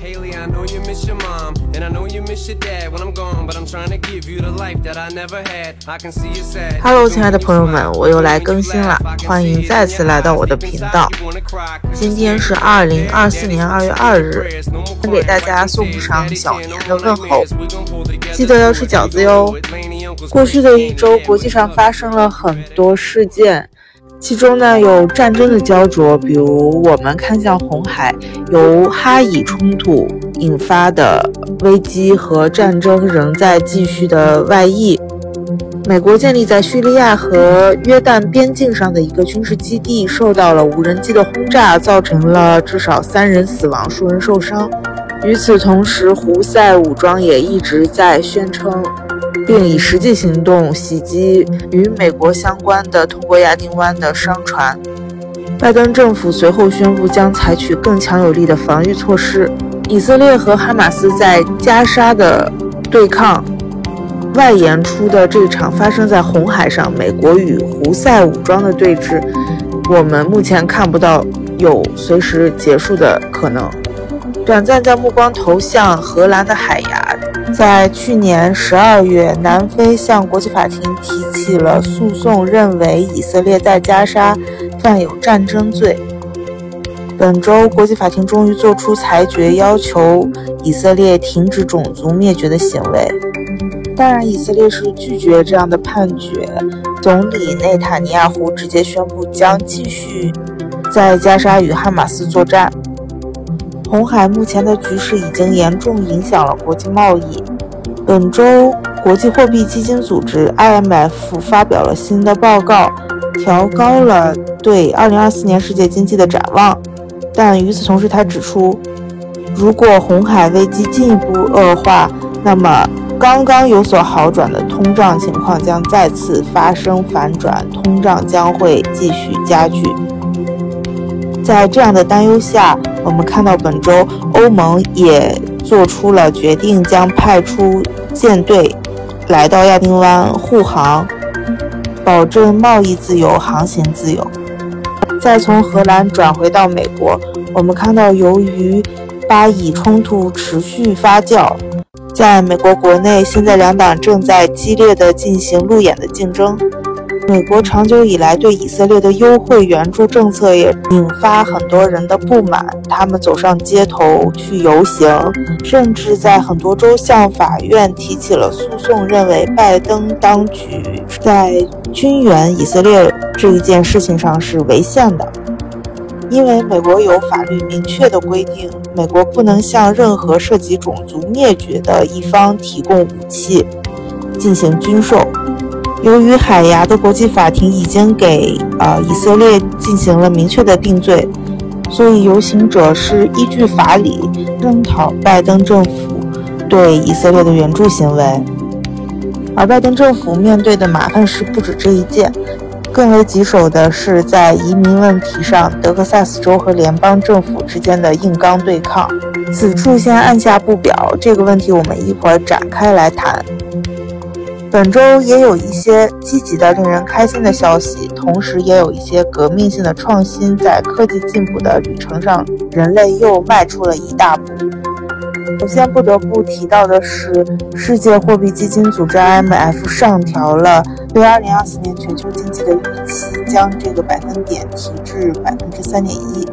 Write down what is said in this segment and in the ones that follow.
Haley, I know you miss your mom, and I know you miss your dad when I'm gone, but I'm trying to give you the life that I never had. I can see you sad. Hello，亲爱的朋友们，我又来更新了，欢迎再次来到我的频道。今天是二零二四年二月二日，先给大家送上小年的问候，记得要吃饺子哟。过去的一周，国际上发生了很多事件。其中呢有战争的焦灼，比如我们看向红海，由哈以冲突引发的危机和战争仍在继续的外溢。美国建立在叙利亚和约旦边境上的一个军事基地受到了无人机的轰炸，造成了至少三人死亡，数人受伤。与此同时，胡塞武装也一直在宣称。并以实际行动袭击与美国相关的通过亚丁湾的商船。拜登政府随后宣布将采取更强有力的防御措施。以色列和哈马斯在加沙的对抗，外延出的这场发生在红海上美国与胡塞武装的对峙，我们目前看不到有随时结束的可能。短暂将目光投向荷兰的海牙。在去年十二月，南非向国际法庭提起了诉讼，认为以色列在加沙犯有战争罪。本周，国际法庭终于作出裁决，要求以色列停止种族灭绝的行为。当然，以色列是拒绝这样的判决。总理内塔尼亚胡直接宣布将继续在加沙与哈马斯作战。红海目前的局势已经严重影响了国际贸易。本周，国际货币基金组织 （IMF） 发表了新的报告，调高了对2024年世界经济的展望。但与此同时，他指出，如果红海危机进一步恶化，那么刚刚有所好转的通胀情况将再次发生反转，通胀将会继续加剧。在这样的担忧下，我们看到本周欧盟也做出了决定，将派出舰队来到亚丁湾护航，保证贸易自由、航行自由。再从荷兰转回到美国，我们看到由于巴以冲突持续发酵，在美国国内，现在两党正在激烈的进行路演的竞争。美国长久以来对以色列的优惠援助政策也引发很多人的不满，他们走上街头去游行，甚至在很多州向法院提起了诉讼，认为拜登当局在军援以色列这一件事情上是违宪的，因为美国有法律明确的规定，美国不能向任何涉及种族灭绝的一方提供武器进行军售。由于海牙的国际法庭已经给呃以色列进行了明确的定罪，所以游行者是依据法理声讨拜登政府对以色列的援助行为。而拜登政府面对的麻烦事不止这一件，更为棘手的是在移民问题上，德克萨斯州和联邦政府之间的硬刚对抗。此处先按下不表，这个问题我们一会儿展开来谈。本周也有一些积极的、令人开心的消息，同时也有一些革命性的创新。在科技进步的旅程上，人类又迈出了一大步。首先不得不提到的是，世界货币基金组织 IMF 上调了对2024年全球经济的预期，将这个百分点提至百分之三点一。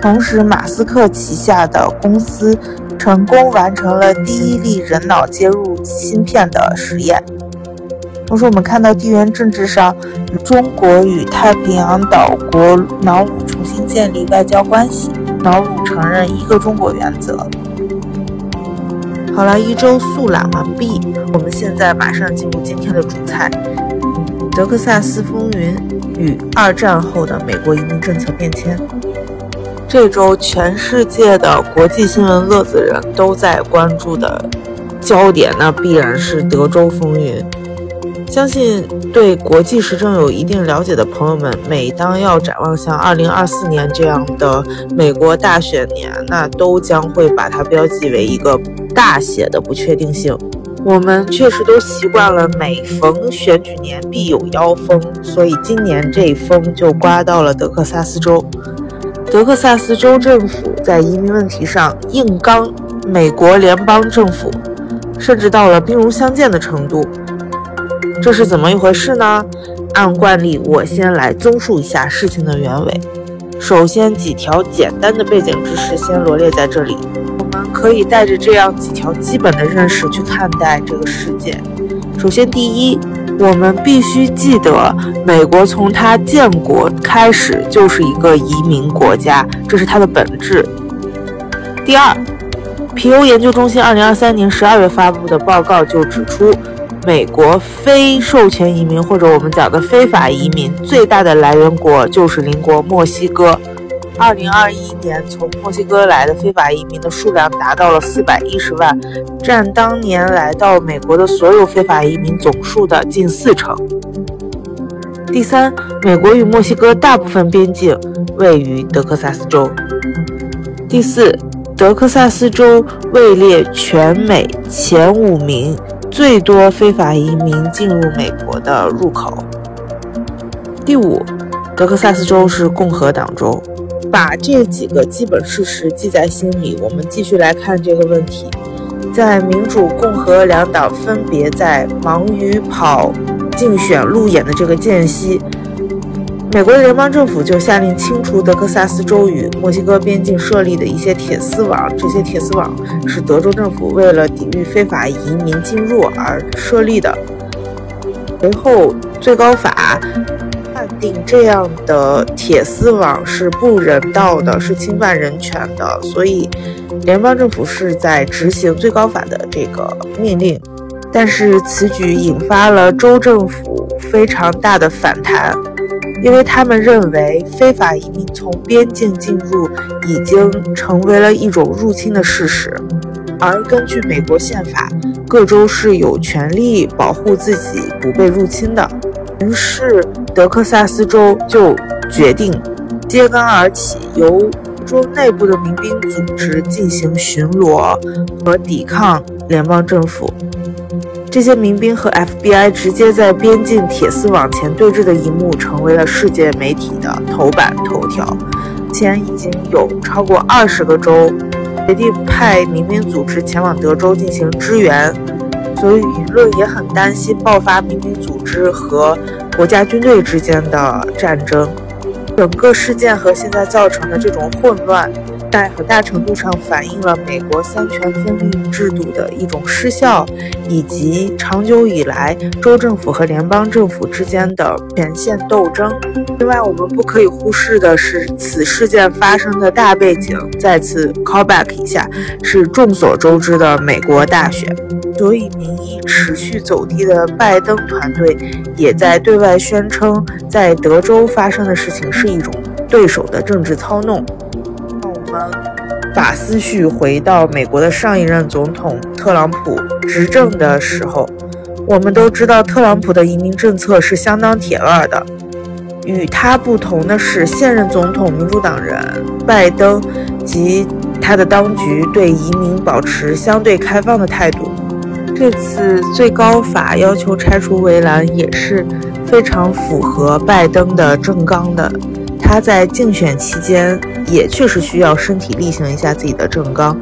同时，马斯克旗下的公司。成功完成了第一例人脑接入芯片的实验。同时，我们看到地缘政治上，中国与太平洋岛国瑙鲁重新建立外交关系，瑙鲁承认一个中国原则。好了，一周速览完毕，我们现在马上进入今天的主菜：德克萨斯风云与二战后的美国移民政策变迁。这周全世界的国际新闻乐子人都在关注的焦点，那必然是德州风云。相信对国际时政有一定了解的朋友们，每当要展望像2024年这样的美国大选年，那都将会把它标记为一个大写的不确定性。我们确实都习惯了每逢选举年必有妖风，所以今年这风就刮到了德克萨斯州。德克萨斯州政府在移民问题上硬刚美国联邦政府，甚至到了兵戎相见的程度。这是怎么一回事呢？按惯例，我先来综述一下事情的原委。首先，几条简单的背景知识先罗列在这里。我们可以带着这样几条基本的认识去看待这个事件。首先，第一，我们必须记得，美国从它建国开始就是一个移民国家，这是它的本质。第二，皮欧研究中心二零二三年十二月发布的报告就指出。美国非授权移民，或者我们讲的非法移民，最大的来源国就是邻国墨西哥。二零二一年，从墨西哥来的非法移民的数量达到了四百一十万，占当年来到美国的所有非法移民总数的近四成。第三，美国与墨西哥大部分边境位于德克萨斯州。第四，德克萨斯州位列全美前五名。最多非法移民进入美国的入口。第五，德克萨斯州是共和党州。把这几个基本事实记在心里，我们继续来看这个问题。在民主、共和两党分别在忙于跑竞选路演的这个间隙。美国联邦政府就下令清除德克萨斯州与墨西哥边境设立的一些铁丝网。这些铁丝网是德州政府为了抵御非法移民进入而设立的。随后，最高法定这样的铁丝网是不人道的，是侵犯人权的。所以，联邦政府是在执行最高法的这个命令。但是，此举引发了州政府非常大的反弹。因为他们认为非法移民从边境进入已经成为了一种入侵的事实，而根据美国宪法，各州是有权利保护自己不被入侵的。于是，德克萨斯州就决定揭竿而起，由州内部的民兵组织进行巡逻和抵抗联邦政府。这些民兵和 FBI 直接在边境铁丝网前对峙的一幕，成为了世界媒体的头版头条。目前已经有超过二十个州决定派民兵组织前往德州进行支援，所以舆论也很担心爆发民兵组织和国家军队之间的战争。整个事件和现在造成的这种混乱。在很大程度上反映了美国三权分立制度的一种失效，以及长久以来州政府和联邦政府之间的权限斗争。另外，我们不可以忽视的是，此事件发生的大背景，再次 call back 一下，是众所周知的美国大选。所以，民意持续走低的拜登团队也在对外宣称，在德州发生的事情是一种对手的政治操弄。把思绪回到美国的上一任总统特朗普执政的时候，我们都知道特朗普的移民政策是相当铁腕的。与他不同的是，现任总统民主党人拜登及他的当局对移民保持相对开放的态度。这次最高法要求拆除围栏也是非常符合拜登的政纲的。他在竞选期间也确实需要身体力行一下自己的政纲。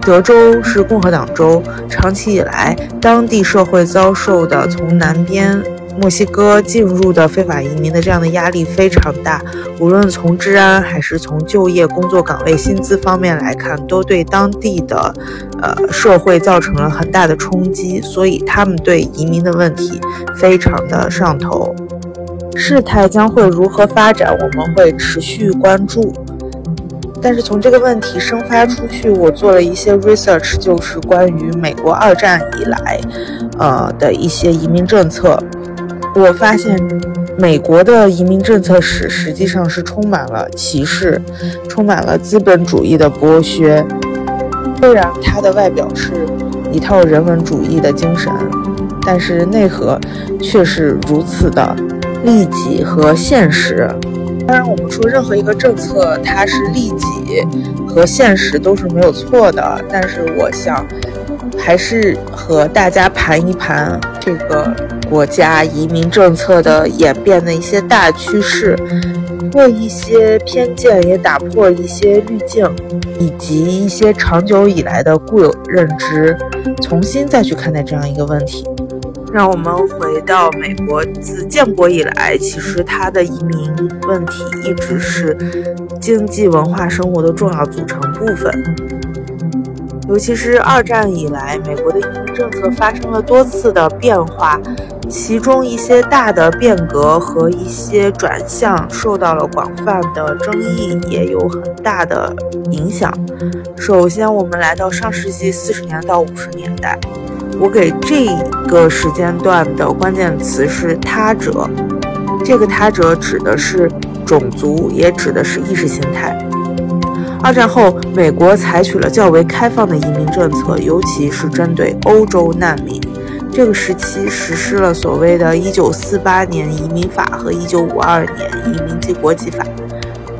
德州是共和党州，长期以来，当地社会遭受的从南边墨西哥进入的非法移民的这样的压力非常大，无论从治安还是从就业、工作岗位、薪资方面来看，都对当地的呃社会造成了很大的冲击，所以他们对移民的问题非常的上头。事态将会如何发展，我们会持续关注。但是从这个问题生发出去，我做了一些 research，就是关于美国二战以来，呃的一些移民政策。我发现美国的移民政策史实际上是充满了歧视，充满了资本主义的剥削。虽然它的外表是一套人文主义的精神，但是内核却是如此的。利己和现实，当然，我们说任何一个政策，它是利己和现实都是没有错的。但是，我想还是和大家盘一盘这个国家移民政策的演变的一些大趋势。破一些偏见，也打破一些滤镜，以及一些长久以来的固有认知，重新再去看待这样一个问题。让我们回到美国，自建国以来，其实它的移民问题一直是经济、文化、生活的重要组成部分。尤其是二战以来，美国的移民政策发生了多次的变化，其中一些大的变革和一些转向受到了广泛的争议，也有很大的影响。首先，我们来到上世纪四十年到五十年代。我给这个时间段的关键词是“他者”，这个“他者”指的是种族，也指的是意识形态。二战后，美国采取了较为开放的移民政策，尤其是针对欧洲难民。这个时期实施了所谓的一九四八年移民法和一九五二年移民及国籍法。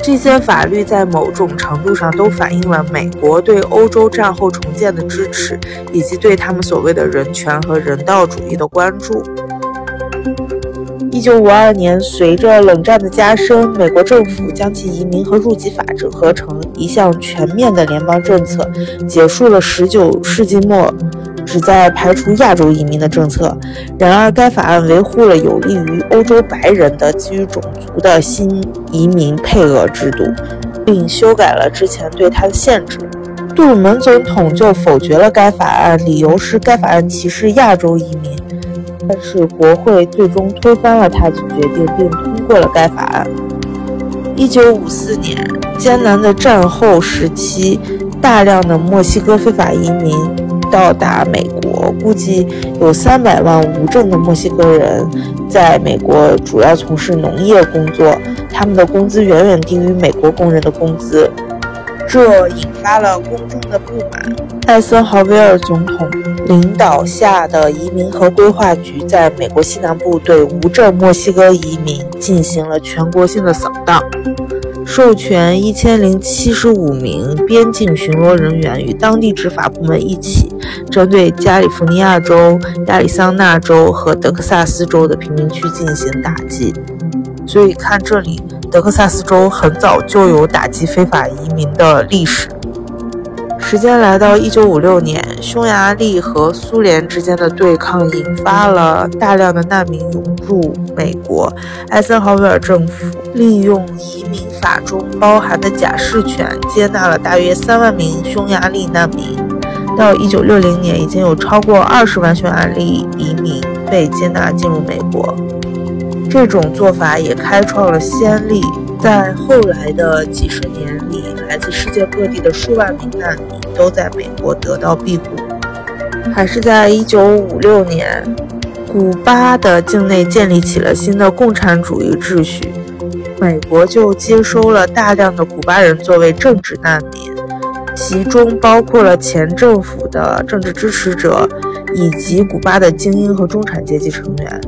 这些法律在某种程度上都反映了美国对欧洲战后重建的支持，以及对他们所谓的人权和人道主义的关注。一九五二年，随着冷战的加深，美国政府将其移民和入籍法整合成一项全面的联邦政策，结束了十九世纪末。旨在排除亚洲移民的政策，然而该法案维护了有利于欧洲白人的基于种族的新移民配额制度，并修改了之前对它的限制。杜鲁门总统就否决了该法案，理由是该法案歧视亚洲移民。但是国会最终推翻了他的决定，并通过了该法案。一九五四年，艰难的战后时期，大量的墨西哥非法移民。到达美国，估计有三百万无证的墨西哥人在美国主要从事农业工作，他们的工资远远低于美国工人的工资，这引发了公众的不满。艾森豪威尔总统领导下的移民和规划局在美国西南部对无证墨西哥移民进行了全国性的扫荡。授权一千零七十五名边境巡逻人员与当地执法部门一起，针对加利福尼亚州、亚利桑那州和德克萨斯州的贫民区进行打击。所以看这里，德克萨斯州很早就有打击非法移民的历史。时间来到一九五六年，匈牙利和苏联之间的对抗引发了大量的难民涌入美国。艾森豪威尔政府利用移民法中包含的假释权，接纳了大约三万名匈牙利难民。到一九六零年，已经有超过二十万匈牙利移民被接纳进入美国。这种做法也开创了先例，在后来的几十年里，来自世界各地的数万名难民。都在美国得到庇护。还是在一九五六年，古巴的境内建立起了新的共产主义秩序，美国就接收了大量的古巴人作为政治难民，其中包括了前政府的政治支持者以及古巴的精英和中产阶级成员。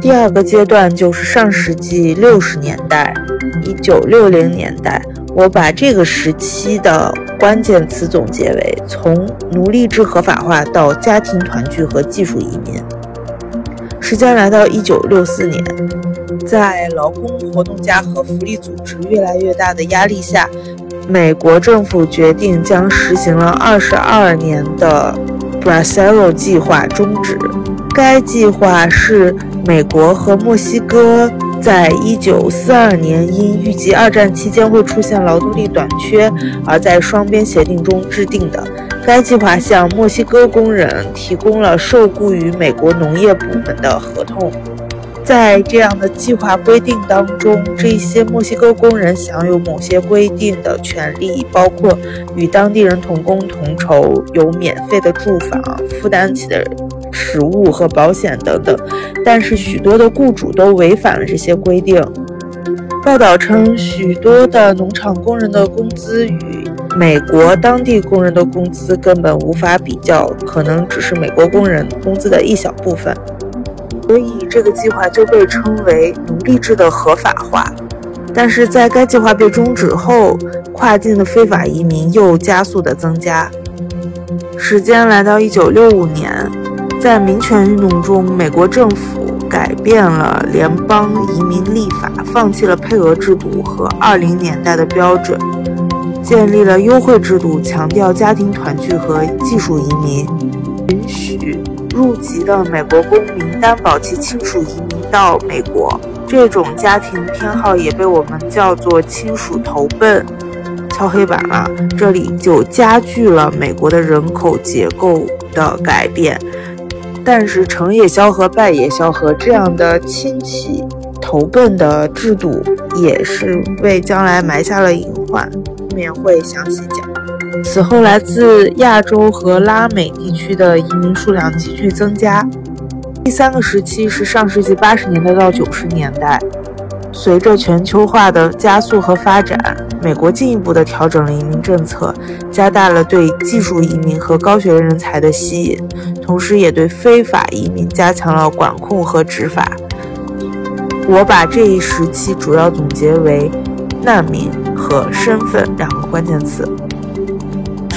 第二个阶段就是上世纪六十年代，一九六零年代。我把这个时期的关键词总结为：从奴隶制合法化到家庭团聚和技术移民。时间来到一九六四年，在劳工活动家和福利组织越来越大的压力下，美国政府决定将实行了二十二年的 Bracero 计划终止。该计划是美国和墨西哥。在1942年，因预计二战期间会出现劳动力短缺，而在双边协定中制定的。该计划向墨西哥工人提供了受雇于美国农业部门的合同。在这样的计划规定当中，这些墨西哥工人享有某些规定的权利，包括与当地人同工同酬、有免费的住房、负担起的。食物和保险等等，但是许多的雇主都违反了这些规定。报道称，许多的农场工人的工资与美国当地工人的工资根本无法比较，可能只是美国工人工资的一小部分。这个计划就被称为奴隶制的合法化。但是在该计划被终止后，跨境的非法移民又加速的增加。时间来到一九六五年。在民权运动中，美国政府改变了联邦移民立法，放弃了配额制度和二零年代的标准，建立了优惠制度，强调家庭团聚和技术移民，允许入籍的美国公民担保其亲属移民到美国。这种家庭偏好也被我们叫做亲属投奔。敲黑板了，这里就加剧了美国的人口结构的改变。但是成也萧何，败也萧何，这样的亲戚投奔的制度也是为将来埋下了隐患。后面会详细讲。此后，来自亚洲和拉美地区的移民数量急剧增加。第三个时期是上世纪八十年代到九十年代，随着全球化的加速和发展，美国进一步的调整了移民政策，加大了对技术移民和高学历人才的吸引，同时也对非法移民加强了管控和执法。我把这一时期主要总结为难民和身份两个关键词。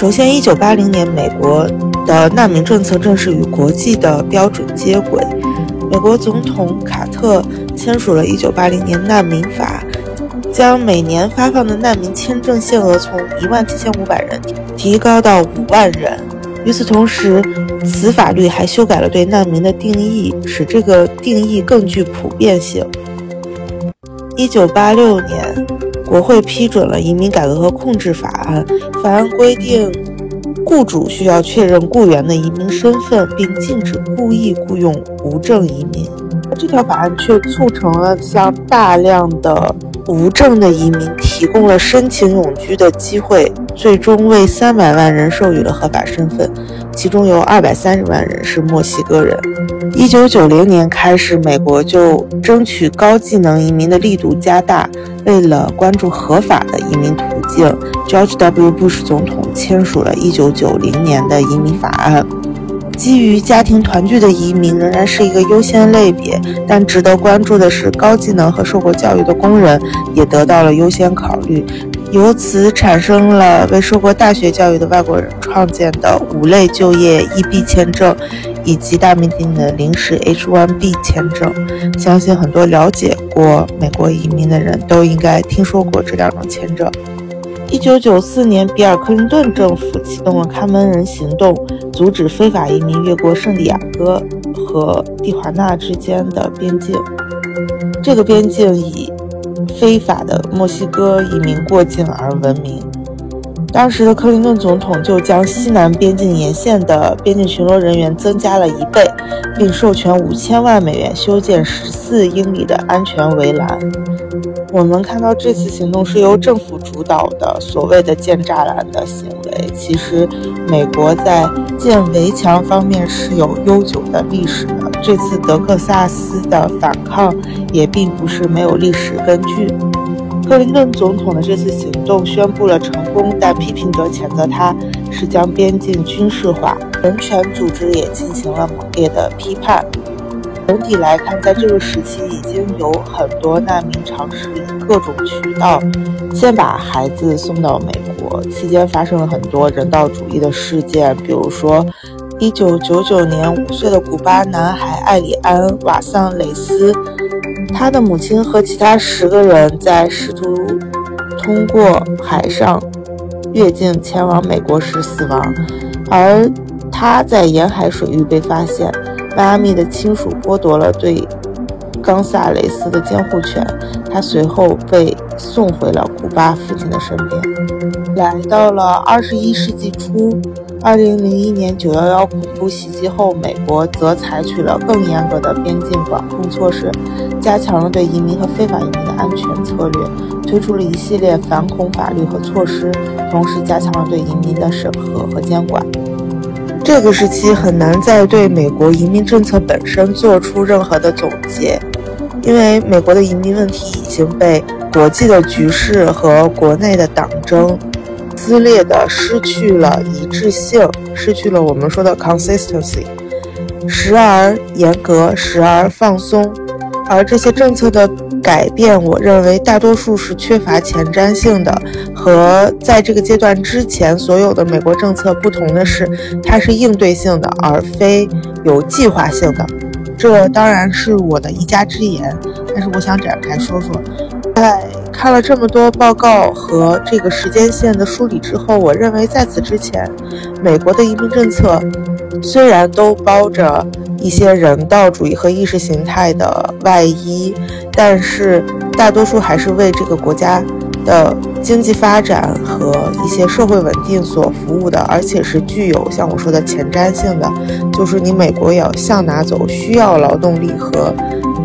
首先，一九八零年美国。的难民政策正式与国际的标准接轨。美国总统卡特签署了1980年难民法，将每年发放的难民签证限额从1万7500人提高到5万人。与此同时，此法律还修改了对难民的定义，使这个定义更具普遍性。1986年，国会批准了《移民改革和控制法案》，法案规定。雇主需要确认雇员的移民身份，并禁止故意雇佣无证移民。这条法案却促成了向大量的无证的移民提供了申请永居的机会，最终为三百万人授予了合法身份，其中有二百三十万人是墨西哥人。一九九零年开始，美国就争取高技能移民的力度加大。为了关注合法的移民途径，George W. Bush 总统签署了1990年的移民法案。基于家庭团聚的移民仍然是一个优先类别，但值得关注的是，高技能和受过教育的工人也得到了优先考虑。由此产生了为受过大学教育的外国人创建的五类就业 EB 签证，以及大名鼎鼎的临时 H-1B 签证。相信很多了解过美国移民的人都应该听说过这两种签证。一九九四年，比尔·克林顿政府启动了“看门人”行动，阻止非法移民越过圣地亚哥和蒂华纳之间的边境。这个边境以非法的墨西哥移民过境而闻名。当时的克林顿总统就将西南边境沿线的边境巡逻人员增加了一倍，并授权五千万美元修建十四英里的安全围栏。我们看到这次行动是由政府主导的，所谓的建栅栏的行为，其实美国在建围墙方面是有悠久的历史的。这次德克萨斯的反抗也并不是没有历史根据。克林顿总统的这次行动宣布了成功，但批评者谴责他是将边境军事化，人权组织也进行了猛烈的批判。总体来看，在这个时期，已经有很多难民尝试以各种渠道先把孩子送到美国。期间发生了很多人道主义的事件，比如说，1999年五岁的古巴男孩艾里安·瓦桑雷斯，他的母亲和其他十个人在试图通过海上越境前往美国时死亡，而他在沿海水域被发现。迈阿密的亲属剥夺了对冈萨雷斯的监护权，他随后被送回了古巴父亲的身边。来到了二十一世纪初，二零零一年九幺幺恐怖袭击后，美国则采取了更严格的边境管控措施，加强了对移民和非法移民的安全策略，推出了一系列反恐法律和措施，同时加强了对移民的审核和监管。这个时期很难再对美国移民政策本身做出任何的总结，因为美国的移民问题已经被国际的局势和国内的党争撕裂的失去了一致性，失去了我们说的 consistency，时而严格，时而放松，而这些政策的。改变，我认为大多数是缺乏前瞻性的，和在这个阶段之前所有的美国政策不同的是，它是应对性的，而非有计划性的。这当然是我的一家之言，但是我想展开说说。在看了这么多报告和这个时间线的梳理之后，我认为在此之前，美国的移民政策虽然都包着一些人道主义和意识形态的外衣，但是大多数还是为这个国家的经济发展和一些社会稳定所服务的，而且是具有像我说的前瞻性的，就是你美国要向哪走，需要劳动力和。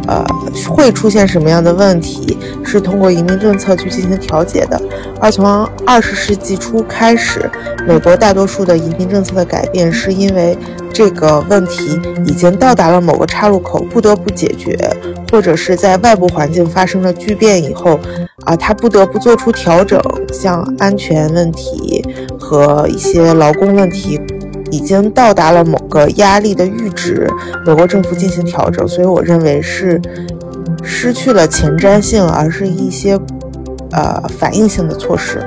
呃，会出现什么样的问题，是通过移民政策去进行调节的。而从二十世纪初开始，美国大多数的移民政策的改变，是因为这个问题已经到达了某个岔路口，不得不解决，或者是在外部环境发生了巨变以后，啊，他不得不做出调整，像安全问题和一些劳工问题。已经到达了某个压力的阈值，美国政府进行调整，所以我认为是失去了前瞻性，而是一些呃反应性的措施。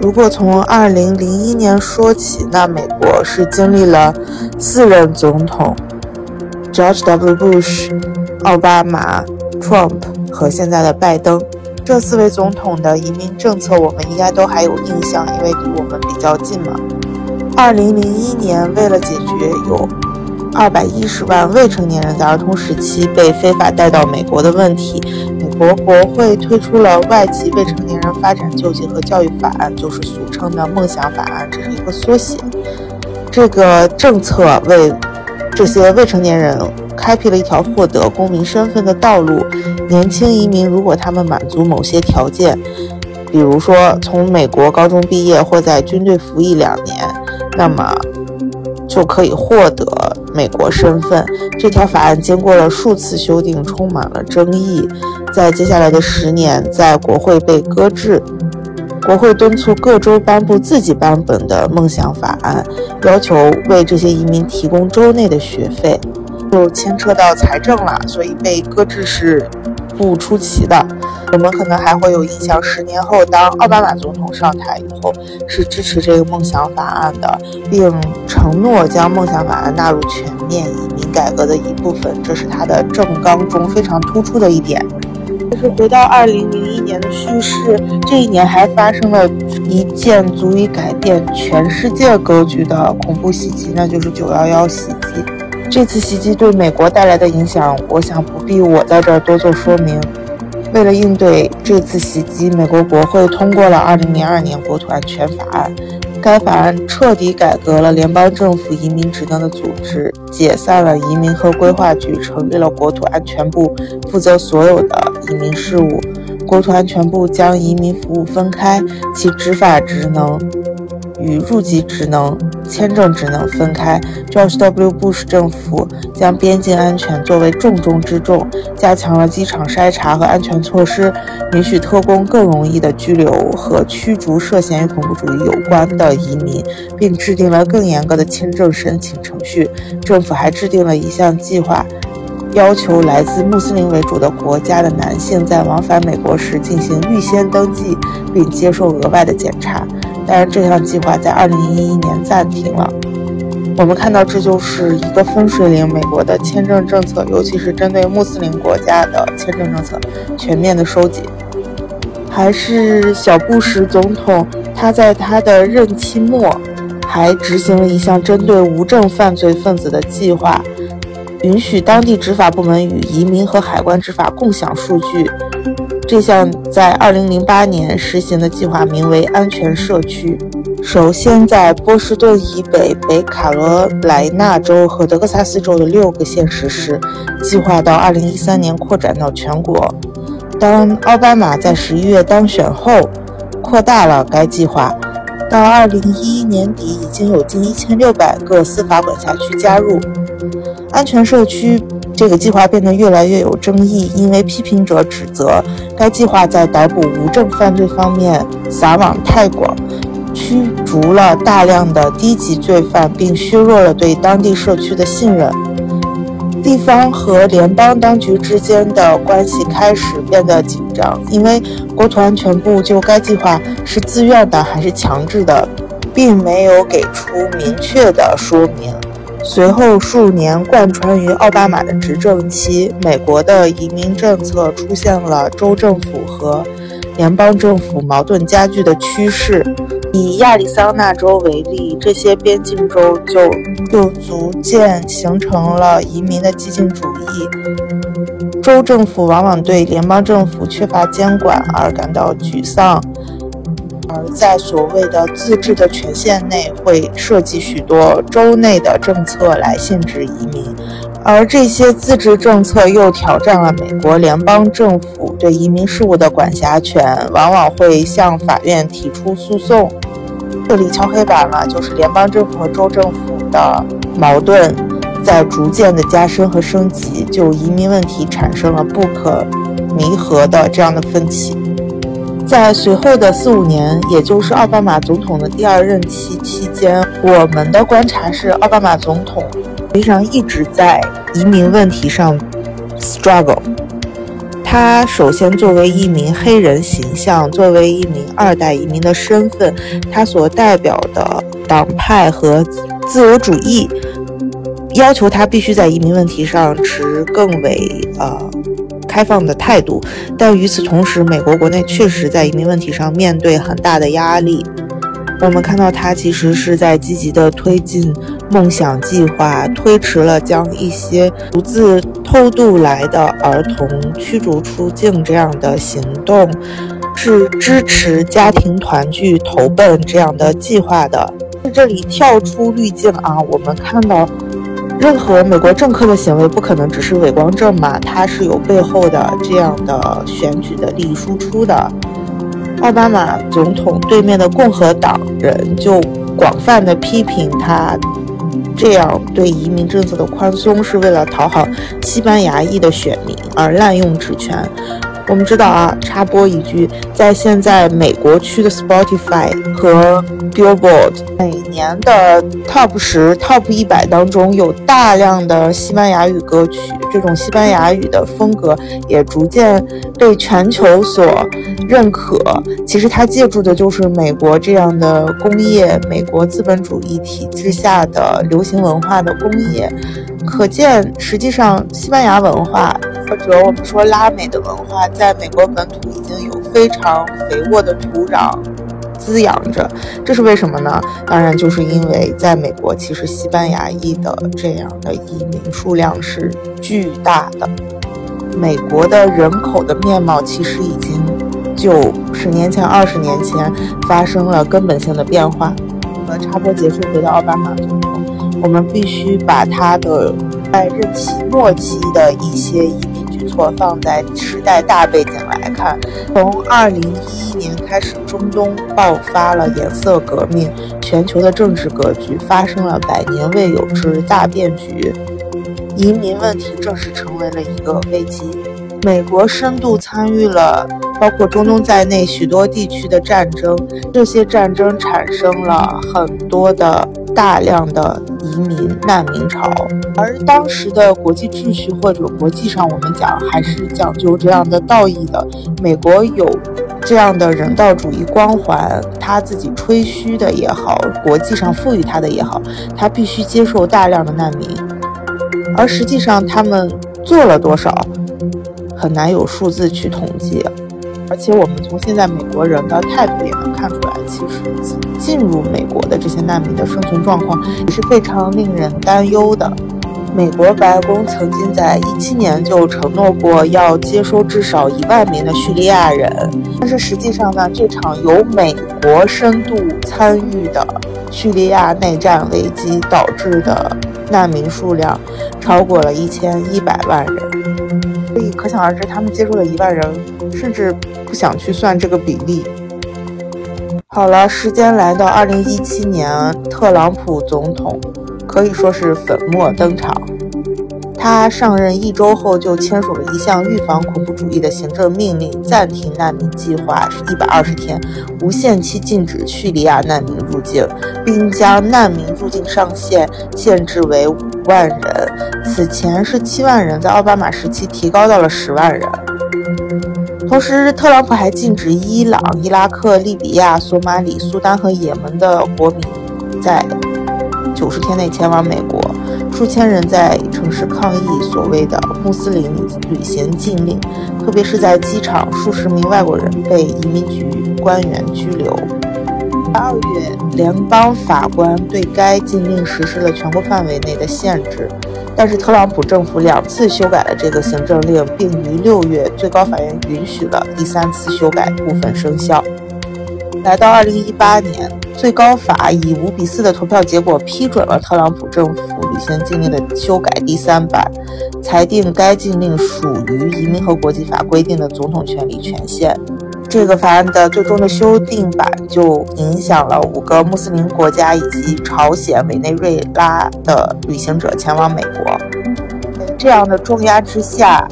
如果从2001年说起，那美国是经历了四任总统：George W. Bush、奥巴马、Trump 和现在的拜登。这四位总统的移民政策，我们应该都还有印象，因为离我们比较近嘛。二零零一年，为了解决有二百一十万未成年人在儿童时期被非法带到美国的问题，美国国会推出了外籍未成年人发展、救济和教育法案，就是俗称的“梦想法案”，这是一个缩写。这个政策为这些未成年人开辟了一条获得公民身份的道路。年轻移民如果他们满足某些条件，比如说从美国高中毕业或在军队服役两年。那么就可以获得美国身份。这条法案经过了数次修订，充满了争议。在接下来的十年，在国会被搁置。国会敦促各州颁布自己版本的梦想法案，要求为这些移民提供州内的学费，就牵扯到财政了，所以被搁置是不出奇的。我们可能还会有印象，十年后当奥巴马总统上台以后，是支持这个梦想法案的，并承诺将梦想法案纳入全面移民改革的一部分，这是他的政纲中非常突出的一点。但是回到二零零一年的叙事，这一年还发生了一件足以改变全世界格局的恐怖袭击，那就是九幺幺袭击。这次袭击对美国带来的影响，我想不必我在这儿多做说明。为了应对这次袭击，美国国会通过了2002年国土安全法案。该法案彻底改革了联邦政府移民职能的组织，解散了移民和规划局，成立了国土安全部，负责所有的移民事务。国土安全部将移民服务分开，其执法职能。与入籍职能、签证职能分开。George W. Bush 政府将边境安全作为重中之重，加强了机场筛查和安全措施，允许特工更容易地拘留和驱逐涉嫌与恐怖主义有关的移民，并制定了更严格的签证申请程序。政府还制定了一项计划，要求来自穆斯林为主的国家的男性在往返美国时进行预先登记，并接受额外的检查。但是这项计划在二零一一年暂停了。我们看到，这就是一个分水岭，美国的签证政策，尤其是针对穆斯林国家的签证政策全面的收紧。还是小布什总统，他在他的任期末还执行了一项针对无证犯罪分子的计划，允许当地执法部门与移民和海关执法共享数据。这项在2008年实行的计划名为“安全社区”，首先在波士顿以北、北卡罗来纳州和德克萨斯州的六个县实施，计划到2013年扩展到全国。当奥巴马在11月当选后，扩大了该计划，到2011年底已经有近1600个司法管辖区加入安全社区。这个计划变得越来越有争议，因为批评者指责该计划在逮捕无证犯罪方面撒网太广，驱逐了大量的低级罪犯，并削弱了对当地社区的信任。地方和联邦当局之间的关系开始变得紧张，因为国土安全部就该计划是自愿的还是强制的，并没有给出明确的说明。随后数年贯穿于奥巴马的执政期，美国的移民政策出现了州政府和联邦政府矛盾加剧的趋势。以亚利桑那州为例，这些边境州就就逐渐形成了移民的激进主义。州政府往往对联邦政府缺乏监管而感到沮丧。而在所谓的自治的权限内，会设计许多州内的政策来限制移民，而这些自治政策又挑战了美国联邦政府对移民事务的管辖权，往往会向法院提出诉讼。这里敲黑板了，就是联邦政府和州政府的矛盾在逐渐的加深和升级，就移民问题产生了不可弥合的这样的分歧。在随后的四五年，也就是奥巴马总统的第二任期期间，我们的观察是，奥巴马总统实际上一直在移民问题上 struggle。他首先作为一名黑人形象，作为一名二代移民的身份，他所代表的党派和自由主义要求他必须在移民问题上持更为呃。开放的态度，但与此同时，美国国内确实在移民问题上面对很大的压力。我们看到，他其实是在积极的推进梦想计划，推迟了将一些独自偷渡来的儿童驱逐出境这样的行动，是支持家庭团聚投奔这样的计划的。在这里跳出滤镜啊，我们看到。任何美国政客的行为不可能只是伪光正嘛？他是有背后的这样的选举的利益输出的。奥巴马总统对面的共和党人就广泛的批评他这样对移民政策的宽松是为了讨好西班牙裔的选民而滥用职权。我们知道啊，插播一句，在现在美国区的 Spotify 和 Billboard 每年的 Top 十、Top 一百当中，有大量的西班牙语歌曲。这种西班牙语的风格也逐渐被全球所认可。其实它借助的就是美国这样的工业，美国资本主义体制下的流行文化的工业。可见，实际上西班牙文化。或者我们说拉美的文化，在美国本土已经有非常肥沃的土壤滋养着，这是为什么呢？当然就是因为在美国，其实西班牙裔的这样的移民数量是巨大的。美国的人口的面貌其实已经就十年前、二十年前发生了根本性的变化。呃，插播结束，回到奥巴马总统，我们必须把他的在任期末期的一些移。民举措放在时代大背景来看，从二零一一年开始，中东爆发了颜色革命，全球的政治格局发生了百年未有之大变局，移民问题正式成为了一个危机。美国深度参与了包括中东在内许多地区的战争，这些战争产生了很多的。大量的移民难民潮，而当时的国际秩序或者国际上，我们讲还是讲究这样的道义的。美国有这样的人道主义光环，他自己吹嘘的也好，国际上赋予他的也好，他必须接受大量的难民。而实际上，他们做了多少，很难有数字去统计。而且我们从现在美国人的态度也能看出来，其实进入美国的这些难民的生存状况也是非常令人担忧的。美国白宫曾经在一七年就承诺过要接收至少一万名的叙利亚人，但是实际上呢，这场由美国深度参与的叙利亚内战危机导致的难民数量超过了一千一百万人，以可想而知，他们接触的一万人甚至。不想去算这个比例。好了，时间来到二零一七年，特朗普总统可以说是粉墨登场。他上任一周后就签署了一项预防恐怖主义的行政命令，暂停难民计划是一百二十天，无限期禁止叙利亚难民入境，并将难民入境上限限制为五万人。此前是七万人，在奥巴马时期提高到了十万人。同时，特朗普还禁止伊朗、伊拉克、利比亚、索马里、苏丹和也门的国民在九十天内前往美国，数千人在城市抗议所谓的穆斯林旅行禁令，特别是在机场，数十名外国人被移民局官员拘留。二月，联邦法官对该禁令实施了全国范围内的限制，但是特朗普政府两次修改了这个行政令，并于六月最高法院允许了第三次修改部分生效。来到二零一八年，最高法以五比四的投票结果批准了特朗普政府旅行禁令的修改第三版，裁定该禁令属于移民和国际法规定的总统权利权限。这个法案的最终的修订版就影响了五个穆斯林国家以及朝鲜、委内瑞拉的旅行者前往美国。这样的重压之下，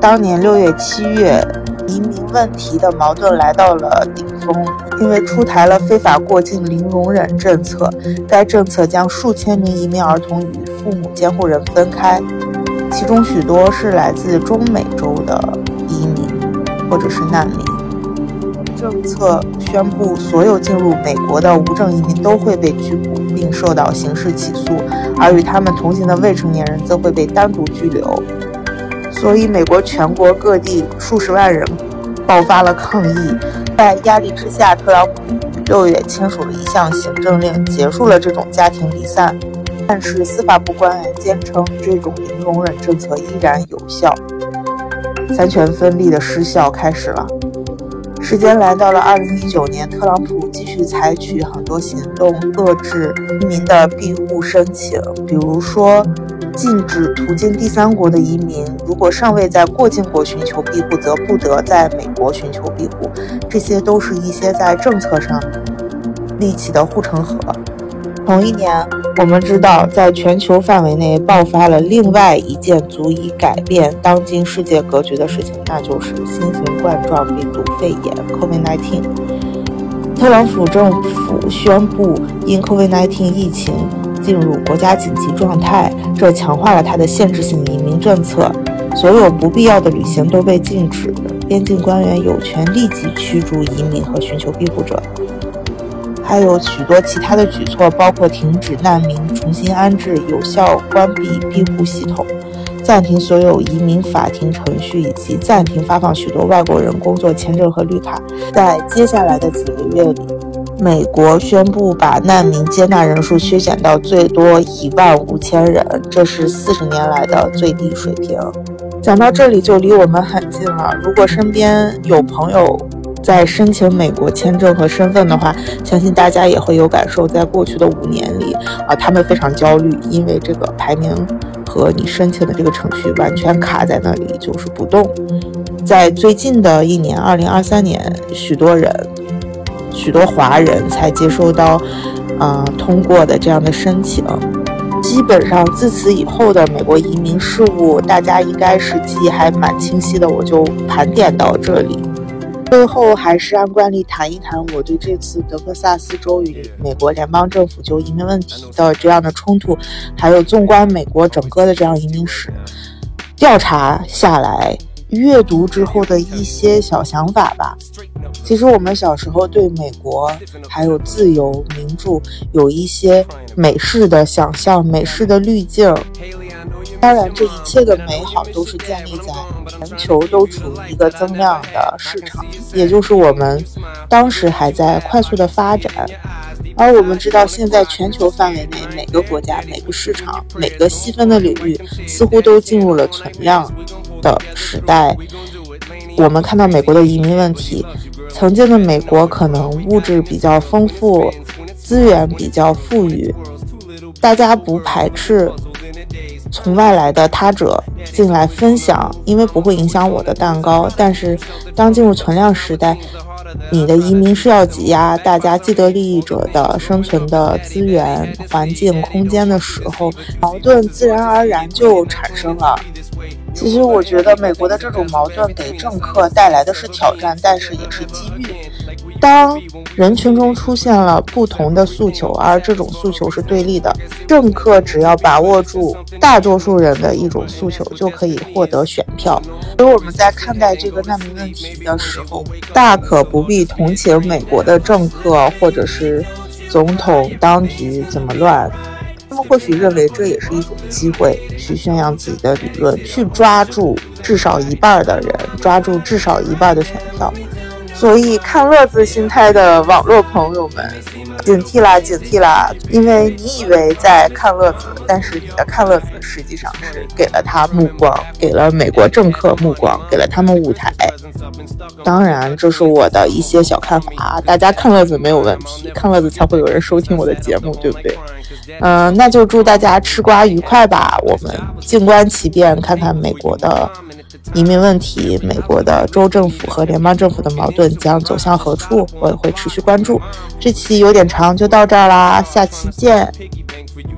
当年六月、七月，移民问题的矛盾来到了顶峰，因为出台了非法过境零容忍政策。该政策将数千名移民儿童与父母监护人分开，其中许多是来自中美洲的移民或者是难民。政策宣布，所有进入美国的无证移民都会被拘捕并受到刑事起诉，而与他们同行的未成年人则会被单独拘留。所以，美国全国各地数十万人爆发了抗议。在压力之下，特朗普六月签署了一项行政令，结束了这种家庭离散。但是，司法部官员坚称，这种零容忍政策依然有效。三权分立的失效开始了。时间来到了二零一九年，特朗普继续采取很多行动遏制移民的庇护申请，比如说禁止途经第三国的移民，如果尚未在过境国寻求庇护，则不得在美国寻求庇护。这些都是一些在政策上立起的护城河。同一年，我们知道，在全球范围内爆发了另外一件足以改变当今世界格局的事情，那就是新型冠状病毒肺炎 （COVID-19）。特朗普政府宣布因 COVID-19 疫情进入国家紧急状态，这强化了他的限制性移民政策，所有不必要的旅行都被禁止，边境官员有权立即驱逐移民和寻求庇护者。还有许多其他的举措，包括停止难民重新安置、有效关闭庇护系统、暂停所有移民法庭程序，以及暂停发放许多外国人工作签证和绿卡。在接下来的几个月里，美国宣布把难民接纳人数削减到最多一万五千人，这是四十年来的最低水平。讲到这里就离我们很近了。如果身边有朋友，在申请美国签证和身份的话，相信大家也会有感受。在过去的五年里，啊，他们非常焦虑，因为这个排名和你申请的这个程序完全卡在那里，就是不动。在最近的一年，二零二三年，许多人，许多华人才接收到，啊，通过的这样的申请。基本上自此以后的美国移民事务，大家应该是记忆还蛮清晰的。我就盘点到这里。最后还是按惯例谈一谈我对这次德克萨斯州与美国联邦政府就移民问题的这样的冲突，还有纵观美国整个的这样移民史调查下来，阅读之后的一些小想法吧。其实我们小时候对美国还有自由民主有一些美式的想象，美式的滤镜。当然，这一切的美好都是建立在全球都处于一个增量的市场，也就是我们当时还在快速的发展。而我们知道，现在全球范围内每个国家、每个市场、每个细分的领域，似乎都进入了存量的时代。我们看到美国的移民问题，曾经的美国可能物质比较丰富，资源比较富裕，大家不排斥。从外来的他者进来分享，因为不会影响我的蛋糕。但是，当进入存量时代，你的移民是要挤压大家既得利益者的生存的资源、环境、空间的时候，矛盾自然而然就产生了。其实，我觉得美国的这种矛盾给政客带来的是挑战，但是也是机遇。当人群中出现了不同的诉求，而这种诉求是对立的，政客只要把握住大多数人的一种诉求，就可以获得选票。所以我们在看待这个难民问题的时候，大可不必同情美国的政客或者是总统当局怎么乱。他们或许认为这也是一种机会，去宣扬自己的理论，去抓住至少一半的人，抓住至少一半的选票。所以看乐子心态的网络朋友们，警惕啦，警惕啦！因为你以为在看乐子，但是你的看乐子实际上是给了他目光，给了美国政客目光，给了他们舞台。当然，这是我的一些小看法啊，大家看乐子没有问题，看乐子才会有人收听我的节目，对不对？嗯，那就祝大家吃瓜愉快吧！我们静观其变，看看美国的。移民问题，美国的州政府和联邦政府的矛盾将走向何处？我也会持续关注。这期有点长，就到这儿啦，下期见 piggy bank for you。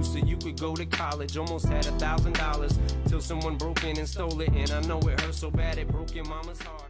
someone broke in and stole it, and I know it hurt so bad it broke your mama's heart.